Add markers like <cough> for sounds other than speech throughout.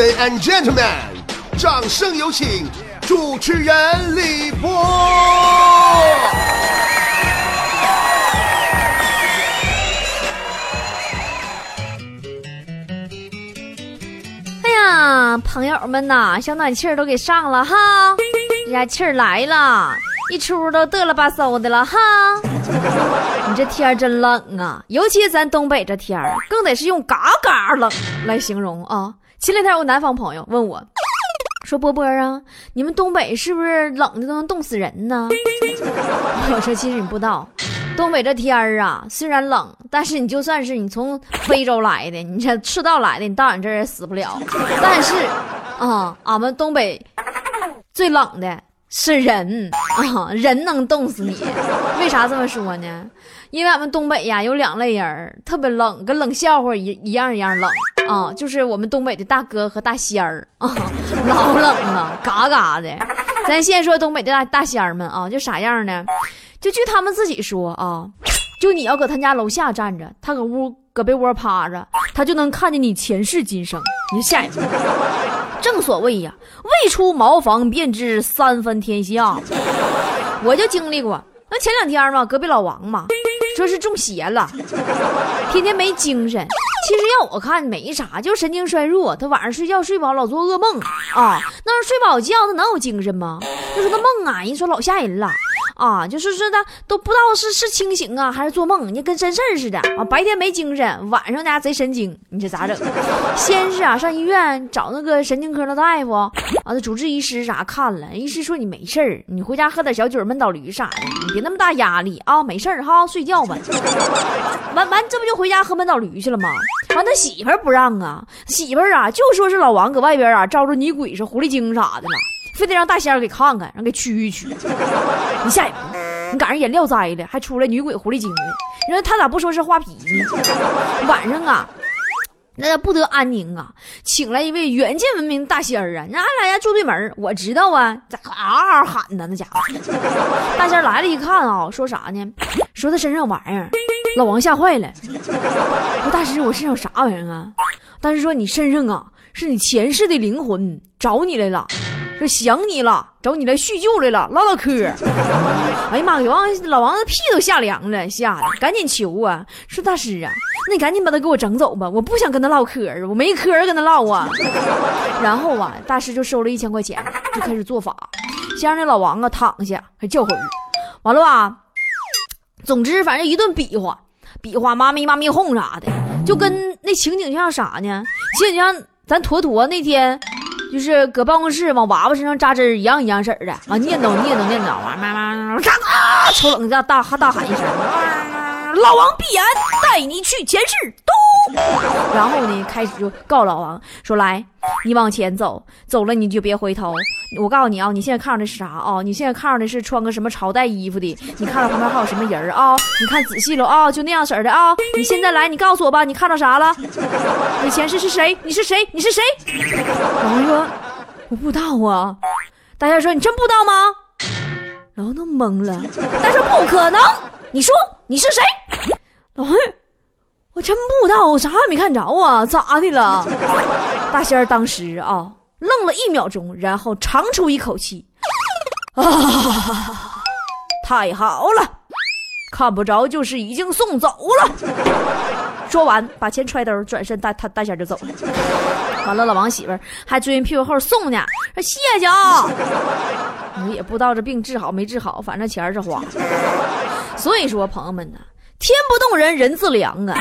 And gentlemen，掌声有请主持人李波。哎呀，朋友们呐，小暖气儿都给上了哈，这家气儿来了，一出都嘚了吧嗖的了哈。你这天真冷啊，尤其咱东北这天儿，更得是用嘎嘎冷来形容啊。前两天有个南方朋友问我，说波波啊，你们东北是不是冷的都能冻死人呢？<laughs> 我说其实你不知道。东北这天儿啊，虽然冷，但是你就算是你从非洲来的，你这赤道来的，你到俺这儿也死不了。但是，啊，俺们东北最冷的是人啊，人能冻死你。为啥这么说呢？因为俺们东北呀有两类人，特别冷，跟冷笑话一一样一样冷啊，就是我们东北的大哥和大仙儿啊，<laughs> 老冷了，嘎嘎的。咱先说东北的大大仙儿们啊，就啥样呢？就据他们自己说啊，就你要搁他家楼下站着，他搁屋搁被窝趴着，他就能看见你前世今生。你下一步，<laughs> 正所谓呀，未出茅房便知三分天下。我就经历过，那前两天嘛，隔壁老王嘛，说是中邪了，天天没精神。其实要我看没啥，就神经衰弱。他晚上睡觉睡不好，老做噩梦啊。那要睡不好觉，他能有精神吗？就说那梦啊，人说老吓人了。啊，就是说他都不知道是是清醒啊还是做梦，你跟真事儿似的啊。白天没精神，晚上家贼神经，你这咋整？<laughs> 先是啊上医院找那个神经科的大夫，啊那主治医师啥看了，医师说你没事儿，你回家喝点小酒闷倒驴啥的，你别那么大压力啊，没事儿哈，睡觉吧。<laughs> 完完这不就回家喝闷倒驴去了吗？完他媳妇儿不让啊，媳妇儿啊就说是老王搁外边啊招着女鬼是狐狸精啥的了。非得让大仙儿给看看，让给驱一驱。你下一步，你赶上眼料灾了，还出来女鬼狐狸精的，你说他咋不说是画皮呢？晚上啊，那不得安宁啊，请来一位远近闻名的大仙儿啊，那俺俩家住对门我知道啊，咋嗷嗷喊呢？那家伙，大仙来了，一看啊，说啥呢？说他身上玩意儿，老王吓坏了。说大师，我身上有啥玩意儿啊？大师说你身上啊，是你前世的灵魂找你来了。说想你了，找你来叙旧来了，唠唠嗑。<laughs> 哎呀妈，给王老王的屁都吓凉了，吓得赶紧求啊，说大师啊，那你赶紧把他给我整走吧，我不想跟他唠嗑啊，我没嗑跟他唠啊。<laughs> 然后啊，大师就收了一千块钱，就开始做法，先让那老王啊躺下，还叫魂，完了吧？总之反正一顿比划，比划妈咪妈咪哄啥的，就跟那情景像啥呢？情景像咱坨坨那天。就是搁办公室往娃娃身上扎针一样一样式的啊，念叨念叨念叨，完妈妈啊，抽冷子大大喊一声，老王闭眼带你去前世，都，然后呢开始就告老王说来，你往前走，走了你就别回头。我告诉你啊，你现在看着的是啥啊？你现在看着的是穿个什么朝代衣服的？你看到旁边还有什么人啊？你看仔细了啊，就那样式的啊。你现在来，你告诉我吧，你看到啥了？你前世是谁？你是谁？你是谁？老王说我不知道啊。大家说你真不知道吗？老王都懵了。大家说不可能，你说你是谁？老王，我真不知道，我啥也没看着啊，咋的了？大仙儿当时啊。愣了一秒钟，然后长出一口气，啊，太好了，看不着就是已经送走了。说完，把钱揣兜，转身大他大仙就走了。完了，老王媳妇儿还追人屁股后送呢，说谢谢啊。你也不知道这病治好没治好，反正钱是花。所以说，朋友们呢，天不动人人自凉啊。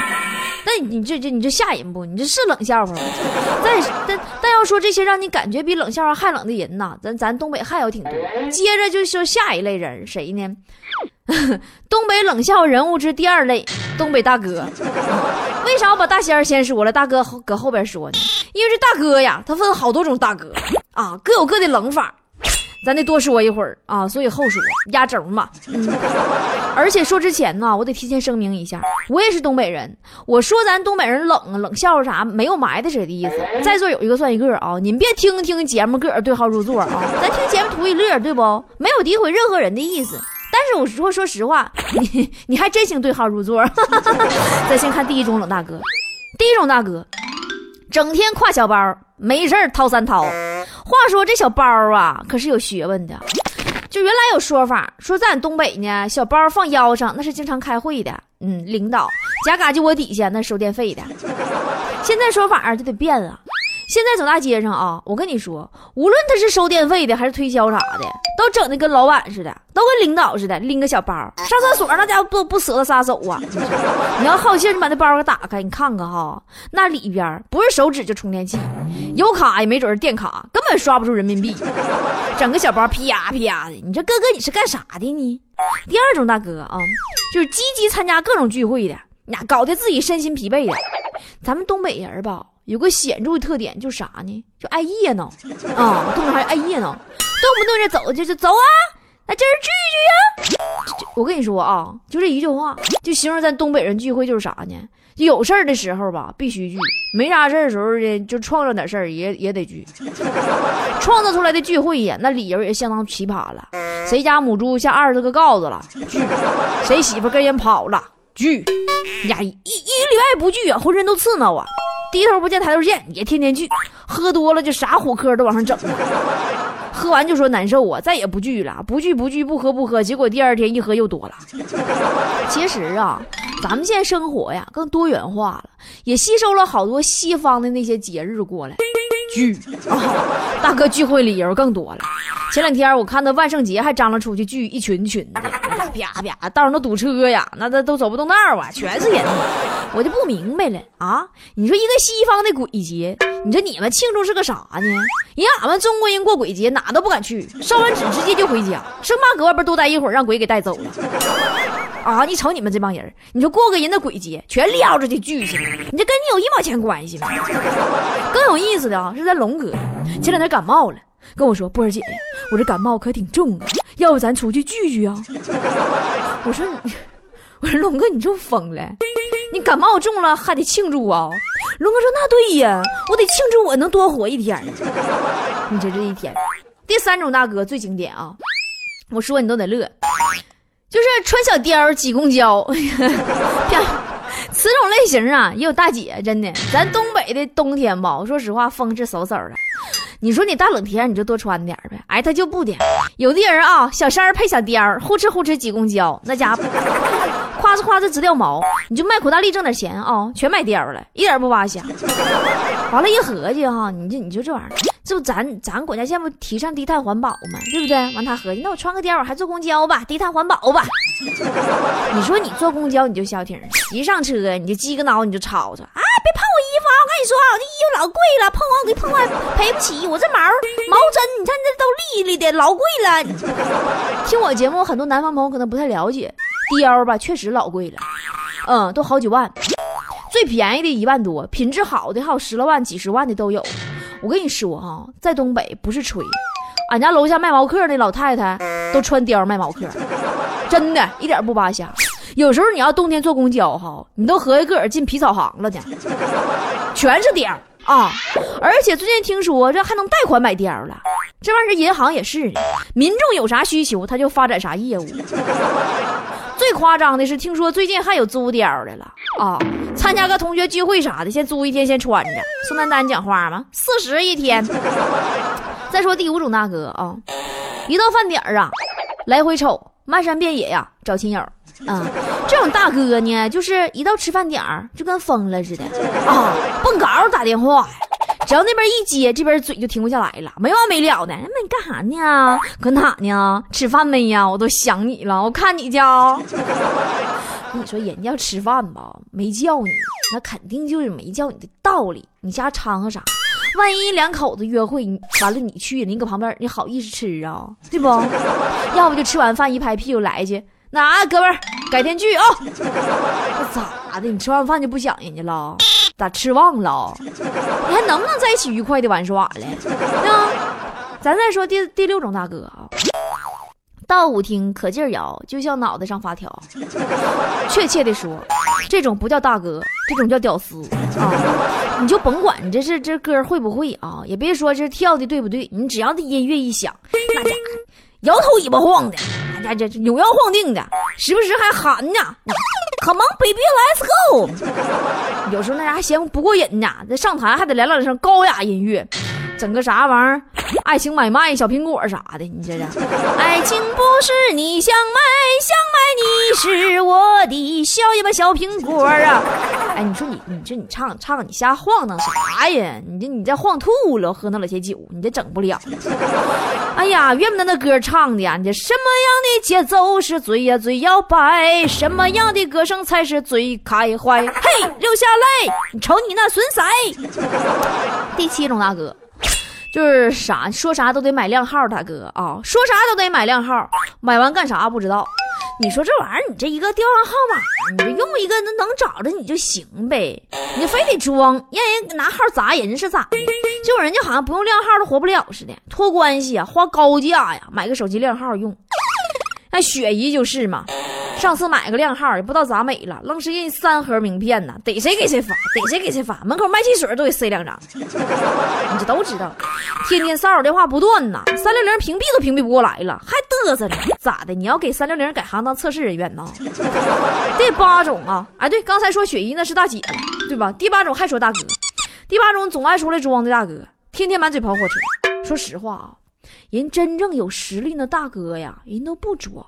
那你这这你这吓人不？你这是冷笑话吗？<laughs> 但但但要说这些让你感觉比冷笑话还冷的人呐，咱咱东北还有挺多。接着就说下一类人谁呢？<laughs> 东北冷笑人物之第二类，东北大哥。为啥我把大仙儿先说了，大哥搁后边说呢？因为这大哥呀，他分好多种大哥啊，各有各的冷法。咱得多说一会儿啊，所以后说压轴嘛。嗯，而且说之前呢，我得提前声明一下，我也是东北人。我说咱东北人冷，冷笑话啥，没有埋汰谁的意思。在座有一个算一个啊，你们别听听节目个儿对号入座啊，咱听节目图一乐，对不？没有诋毁任何人的意思。但是我说说实话，你你还真行对号入座。<laughs> 咱先看第一种冷大哥，第一种大哥，整天挎小包，没事掏三掏。话说这小包啊，可是有学问的。就原来有说法，说在俺东北呢，小包放腰上那是经常开会的。嗯，领导夹嘎就窝底下那收电费的。现在说法就得变了。现在走大街上啊，我跟你说，无论他是收电费的还是推销啥的，都整的跟老板似的，都跟领导似的，拎个小包上厕所，那家伙不不舍得撒手啊！<laughs> 你要好奇，你把那包给打开，你看看哈，那里边不是手指就充电器，有卡也没准是电卡，根本刷不出人民币。整个小包啪呀噼呀的，你这哥哥你是干啥的呢？第二种大哥啊，就是积极参加各种聚会的，那搞得自己身心疲惫的。咱们东北人吧。有个显著的特点，就啥呢？就爱热闹啊！东北还爱热闹，动不动就走，就是走啊！那这儿聚一聚呀！我跟你说啊，就这一句话，就形容咱东北人聚会就是啥呢？有事儿的时候吧，必须聚；没啥事儿的时候呢，就创造点事儿也也得聚。创造出来的聚会呀，那理由也相当奇葩了。谁家母猪下二十个羔子了？聚。谁媳妇跟人跑了？聚。呀，一一个礼拜不聚啊，浑身都刺挠啊！低头不见抬头见，也天天聚，喝多了就啥虎科都往上整，喝完就说难受啊，再也不聚了，不聚不聚，不喝不喝，结果第二天一喝又多了。其实啊，咱们现在生活呀更多元化了，也吸收了好多西方的那些节日过来。聚啊，大哥聚会理由更多了。前两天我看到万圣节还张罗出去聚一群群的，啪啪道上都堵车呀，那都都走不动道啊，全是人。我就不明白了啊！你说一个西方的鬼节，你说你们庆祝是个啥呢？人俺们中国人过鬼节哪都不敢去，烧完纸直接就回家，生怕搁外边多待一会儿让鬼给带走了。啊！你瞅你们这帮人，你说过个人的鬼节，全撩着去聚去，<laughs> 你这跟你有一毛钱关系吗？更有意思的啊，是在龙哥前两天感冒了，跟我说波儿姐，我这感冒可挺重啊，要不咱出去聚聚啊？我说你，我说龙哥你就疯了。你感冒重了还得庆祝啊？龙哥说：“那对呀，我得庆祝我能多活一天。”你这这一天，第三种大哥最经典啊！我说你都得乐，就是穿小貂挤公交。<laughs> 漂此种类型啊，也有大姐，真的。咱东北的冬天吧，说实话风是嗖嗖的。你说你大冷天你就多穿点呗。哎，他就不的，有的人啊，小衫配小貂，呼哧呼哧挤公交，那家伙。<laughs> 夸哧夸哧直掉毛，你就卖苦大力挣点钱啊，全买貂了，一点不扒瞎。完了，一合计哈，你就你就这玩意儿，这不咱咱国家现在不提倡低碳环保吗？对不对？完他合计，那我穿个貂，我还坐公交吧，低碳环保吧。<laughs> 你说你坐公交你就消停，一上车你就鸡个脑你就吵吵啊！别碰我衣服啊！我跟你说啊，这衣服老贵了，碰我给碰坏赔不起。我这毛毛针，你看这都利利的，老贵了。<laughs> 听我节目很多南方朋友可能不太了解。貂吧，确实老贵了，嗯，都好几万，最便宜的一万多，品质好的还有十来万、几十万的都有。我跟你说哈，在东北不是吹，俺家楼下卖毛克那老太太都穿貂卖毛克，真的一点不扒瞎。有时候你要冬天坐公交哈，你都合计个儿进皮草行了呢，全是貂啊！而且最近听说这还能贷款买貂了，这玩意儿银行也是的，民众有啥需求他就发展啥业务。最夸张的是，听说最近还有租貂的了啊！参加个同学聚会啥的，先租一天，先穿着。宋丹丹讲话吗？四十一天。<laughs> 再说第五种大哥啊，一到饭点儿啊，来回瞅，漫山遍野呀，找亲友啊。这种大哥呢，就是一到吃饭点儿就跟疯了似的啊，蹦高打电话。只要那边一接，这边嘴就停不下来了，没完没了的。那你干啥呢？搁哪呢？吃饭没呀？我都想你了，我看你去。<laughs> 你说人家要吃饭吧，没叫你，那肯定就是没叫你的道理。你瞎掺和啥？万一两口子约会你完了，你去了，你搁旁边，你好意思吃啊？对不？<laughs> 要不就吃完饭一拍屁股来去。那哥们儿，改天聚啊！<laughs> 这咋的？你吃完饭就不想人家了？咋吃忘了？你还能不能在一起愉快的玩耍了？啊，咱再说第第六种大哥啊，到舞厅可劲摇，就像脑袋上发条。确切的说，这种不叫大哥，这种叫屌丝啊！你就甭管你这是这歌会不会啊，也别说这跳的对不对，你只要这音乐一响，那家伙摇头尾巴晃的，那家这扭腰晃腚的，时不时还喊呢。Come on baby let's go。有时候那啥还嫌不过瘾呢，那上台还得来两声高雅音乐，整个啥玩意儿，爱情买卖小苹果啥的，你这是？爱情不是你想买想买，你是我的小一把小苹果啊！哎，你说你你这你唱唱你瞎晃荡啥呀？你这你这晃吐了，喝那老些酒，你这整不了。哎呀，怨不得那歌唱的呀！你这什么样的节奏是最呀最摇摆？什么样的歌声才是最开怀？嘿，留下来！你瞅你那损色！第七种大哥，就是啥说啥都得买靓号，大哥啊，说啥都得买靓号，买完干啥不知道。你说这玩意儿，你这一个电话号码，你这用一个能能找着你就行呗，你非得装，让人拿号砸人是咋的？就人家好像不用靓号都活不了似的，托关系啊，花高价呀，买个手机靓号用。那雪姨就是嘛，上次买个靓号也不知道咋美了，愣是印三盒名片呢，逮谁给谁发，逮谁给谁发，门口卖汽水都得塞两张。<laughs> 你这都知道，天天骚扰电话不断呐，三六零屏蔽都屏蔽不过来了，还嘚瑟呢？咋的？你要给三六零改行当测试人员呢？<laughs> 第八种啊，哎对，刚才说雪姨那是大姐，对吧？第八种还说大哥，第八种总爱出来装的大哥，天天满嘴跑火车。说实话啊。人真正有实力的大哥呀，人都不装，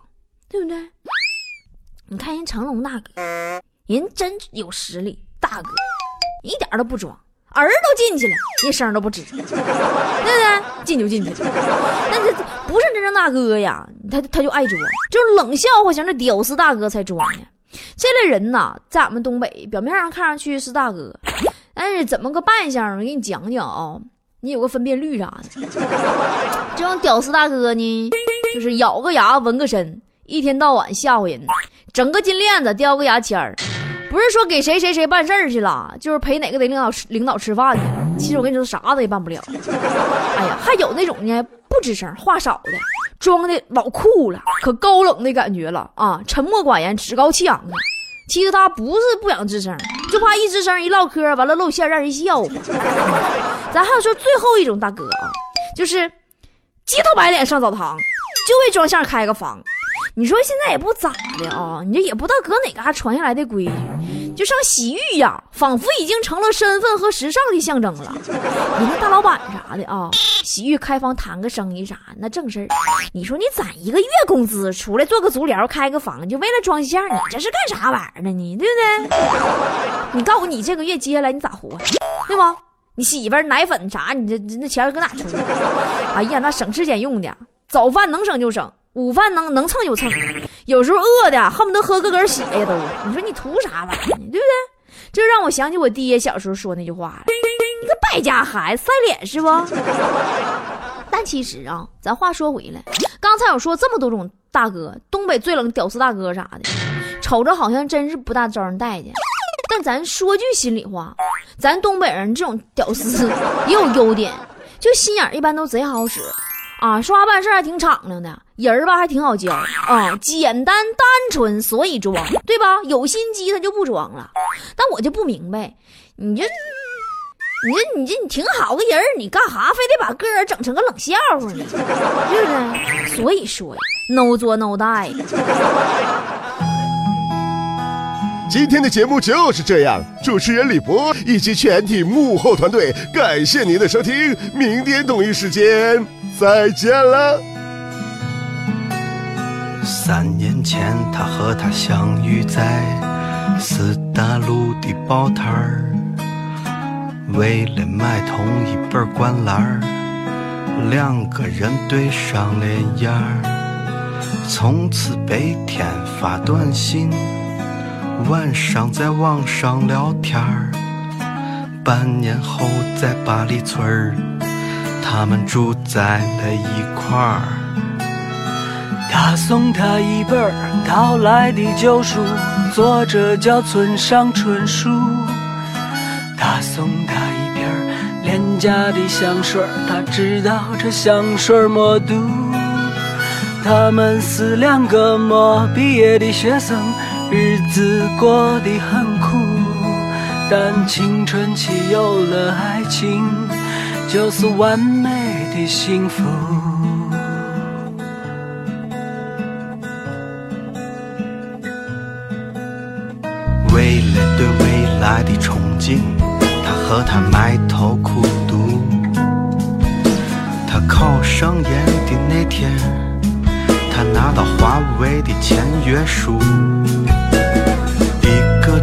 对不对？你看人成龙大哥，人真有实力，大哥一点都不装，儿都进去了，一声都不吱，对不对？进就进去了，那这不是真正大哥呀，他他就爱装，就是冷笑话型的屌丝大哥才装呢。这类人呐，在俺们东北，表面上看上去是大哥，但是怎么个扮相？我给你讲讲啊。你有个分辨率啥的？这种屌丝大哥呢，就是咬个牙纹个身，一天到晚吓唬人，整个金链子，叼个牙签儿，不是说给谁谁谁办事去了，就是陪哪个得领导领导吃饭去了。其实我跟你说，啥子也办不了。哎呀，还有那种呢，不吱声，话少的，装的老酷了，可高冷的感觉了啊，沉默寡言，趾高气扬的。其实他不是不想吱声，就怕一吱声一唠嗑，完了露馅让人笑话。咱还有说最后一种大哥啊，就是鸡头白脸上澡堂，就为装相开个房。你说现在也不咋的啊，你这也不知道搁哪嘎传下来的规矩，就上洗浴呀，仿佛已经成了身份和时尚的象征了。你看大老板啥的啊，洗浴开房谈个生意啥，那正事儿。你说你攒一个月工资出来做个足疗开个房，就为了装相，你这是干啥玩意儿呢？你对不对？<laughs> 你告诉我，你这个月接下来你咋活？对吧？你媳妇儿奶粉啥？你这那钱搁哪出？哎呀，那省吃俭用的，早饭能省就省，午饭能能蹭就蹭，有时候饿的恨不得喝个根血都。你说你图啥玩意儿？对不对？这让我想起我爹小时候说那句话了：“你个败家孩子，塞脸是不？” <laughs> 但其实啊，咱话说回来，刚才我说这么多种大哥，东北最冷屌丝大哥啥的，瞅着好像真是不大招人待见。但咱说句心里话，咱东北人这种屌丝也有优点，就心眼一般都贼好使，啊，说话办事还挺敞亮的，人儿吧还挺好交啊，简单单纯，所以装，对吧？有心机他就不装了。但我就不明白，你这，你这，你这，你挺好个人你干哈非得把个人整成个冷笑话呢？对不对？所以说呀，no 作 no die。今天的节目就是这样，主持人李博以及全体幕后团队，感谢您的收听，明天同一时间再见了。三年前，他和她相遇在四大路的报摊儿，为了买同一本灌篮儿，两个人对上脸眼儿，从此白天发短信。晚上在网上聊天儿，半年后在八里村儿，他们住在了一块儿。他送她一本儿淘来的旧书，作者叫村上春树。他送她一瓶廉价的香水，他知道这香水没毒。他们是两个没毕业的学生。日子过得很苦，但青春期有了爱情，就是完美的幸福。为了对未来的憧憬，他和他埋头苦读。他考上研的那天，他拿到华为的签约书。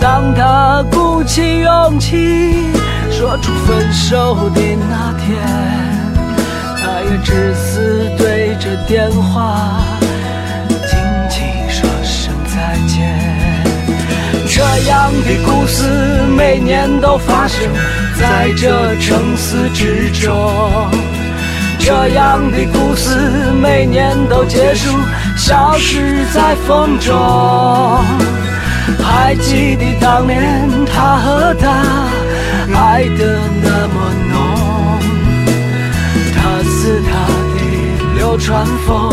当他鼓起勇气说出分手的那天，他也只是对着电话轻轻说声再见。这样的故事每年都发生在这城市之中，这样的故事每年都结束，消失在风中。还记得当年他和她爱的那么浓，他似他的流川枫，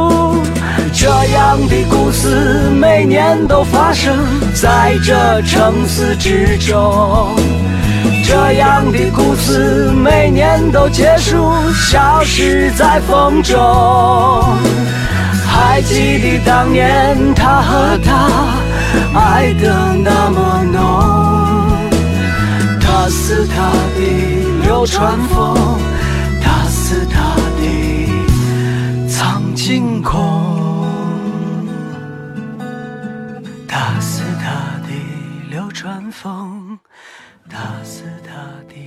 这样的故事每年都发生在这城市之中，这样的故事每年都结束，消失在风中。还记得当年他和她爱得那么浓，他是他的流川枫，他是他的苍井空。风大肆大地